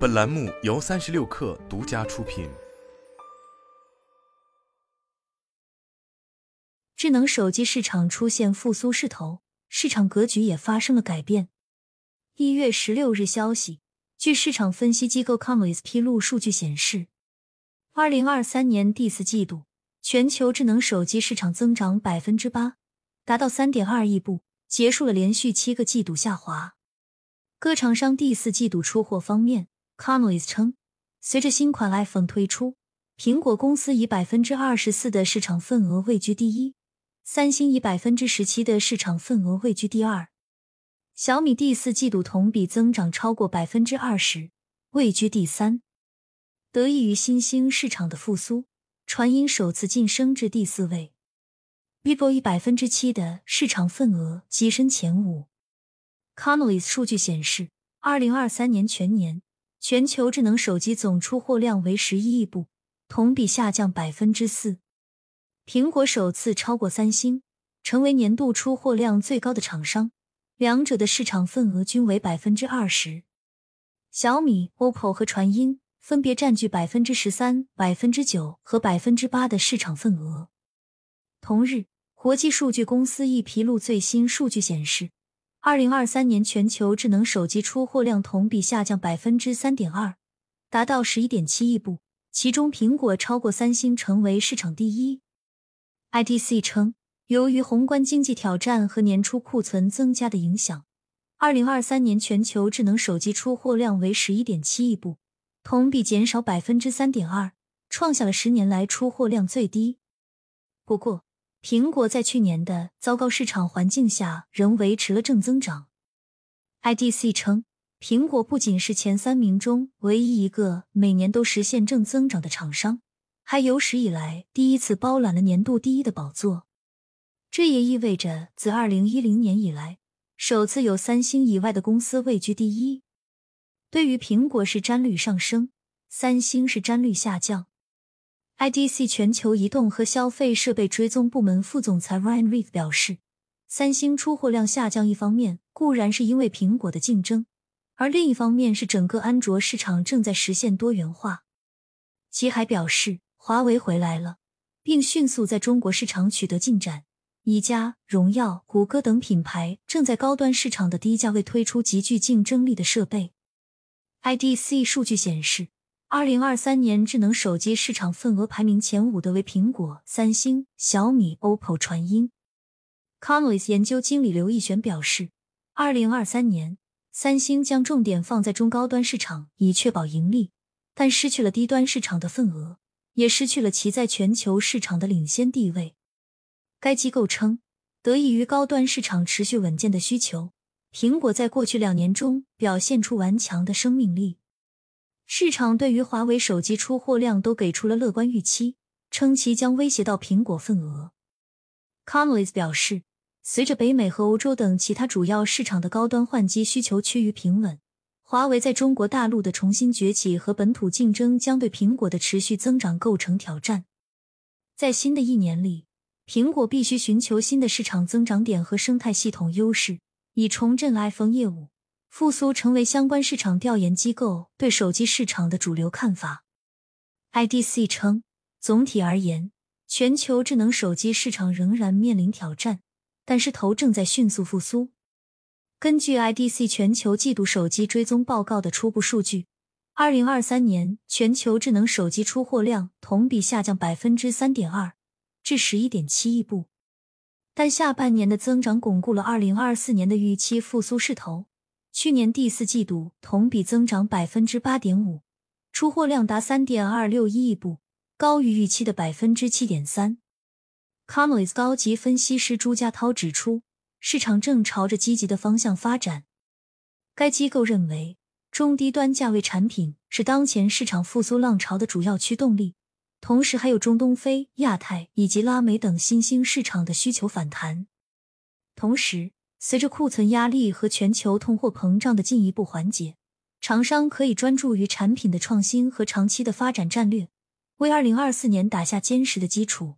本栏目由三十六氪独家出品。智能手机市场出现复苏势头，市场格局也发生了改变。一月十六日消息，据市场分析机构 Comlys 披露数据显示，二零二三年第四季度全球智能手机市场增长百分之八，达到三点二亿部，结束了连续七个季度下滑。各厂商第四季度出货方面 c o n l y s 称，随着新款 iPhone 推出，苹果公司以百分之二十四的市场份额位居第一，三星以百分之十七的市场份额位居第二，小米第四季度同比增长超过百分之二十，位居第三。得益于新兴市场的复苏，传音首次晋升至第四位，vivo 以百分之七的市场份额跻身前五。c o n l y s 数据显示，二零二三年全年全球智能手机总出货量为十一亿部，同比下降百分之四。苹果首次超过三星，成为年度出货量最高的厂商，两者的市场份额均为百分之二十。小米、OPPO 和传音分别占据百分之十三、百分之九和百分之八的市场份额。同日，国际数据公司亦披露最新数据显示。二零二三年全球智能手机出货量同比下降百分之三点二，达到十一点七亿部，其中苹果超过三星，成为市场第一。IDC 称，由于宏观经济挑战和年初库存增加的影响，二零二三年全球智能手机出货量为十一点七亿部，同比减少百分之三点二，创下了十年来出货量最低。不过，苹果在去年的糟糕市场环境下仍维持了正增长。IDC 称，苹果不仅是前三名中唯一一个每年都实现正增长的厂商，还有史以来第一次包揽了年度第一的宝座。这也意味着，自二零一零年以来，首次有三星以外的公司位居第一。对于苹果是占率上升，三星是占率下降。IDC 全球移动和消费设备追踪部门副总裁 Ryan Reed 表示，三星出货量下降，一方面固然是因为苹果的竞争，而另一方面是整个安卓市场正在实现多元化。其还表示，华为回来了，并迅速在中国市场取得进展。宜家、荣耀、谷歌等品牌正在高端市场的低价位推出极具竞争力的设备。IDC 数据显示。二零二三年智能手机市场份额排名前五的为苹果、三星、小米、OPPO、传音。Conlys 研究经理刘义璇表示，二零二三年三星将重点放在中高端市场，以确保盈利，但失去了低端市场的份额，也失去了其在全球市场的领先地位。该机构称，得益于高端市场持续稳健的需求，苹果在过去两年中表现出顽强的生命力。市场对于华为手机出货量都给出了乐观预期，称其将威胁到苹果份额。Conlys 表示，随着北美和欧洲等其他主要市场的高端换机需求趋于平稳，华为在中国大陆的重新崛起和本土竞争将对苹果的持续增长构成挑战。在新的一年里，苹果必须寻求新的市场增长点和生态系统优势，以重振 iPhone 业务。复苏成为相关市场调研机构对手机市场的主流看法。IDC 称，总体而言，全球智能手机市场仍然面临挑战，但是头正在迅速复苏。根据 IDC 全球季度手机追踪报告的初步数据，二零二三年全球智能手机出货量同比下降百分之三点二，至十一点七亿部，但下半年的增长巩固了二零二四年的预期复苏势头。去年第四季度同比增长百分之八点五，出货量达三点二六亿部，高于预期的百分之七点三。c o m l y s 高级分析师朱家涛指出，市场正朝着积极的方向发展。该机构认为，中低端价位产品是当前市场复苏浪潮的主要驱动力，同时还有中东非、亚太以及拉美等新兴市场的需求反弹。同时，随着库存压力和全球通货膨胀的进一步缓解，厂商可以专注于产品的创新和长期的发展战略，为二零二四年打下坚实的基础。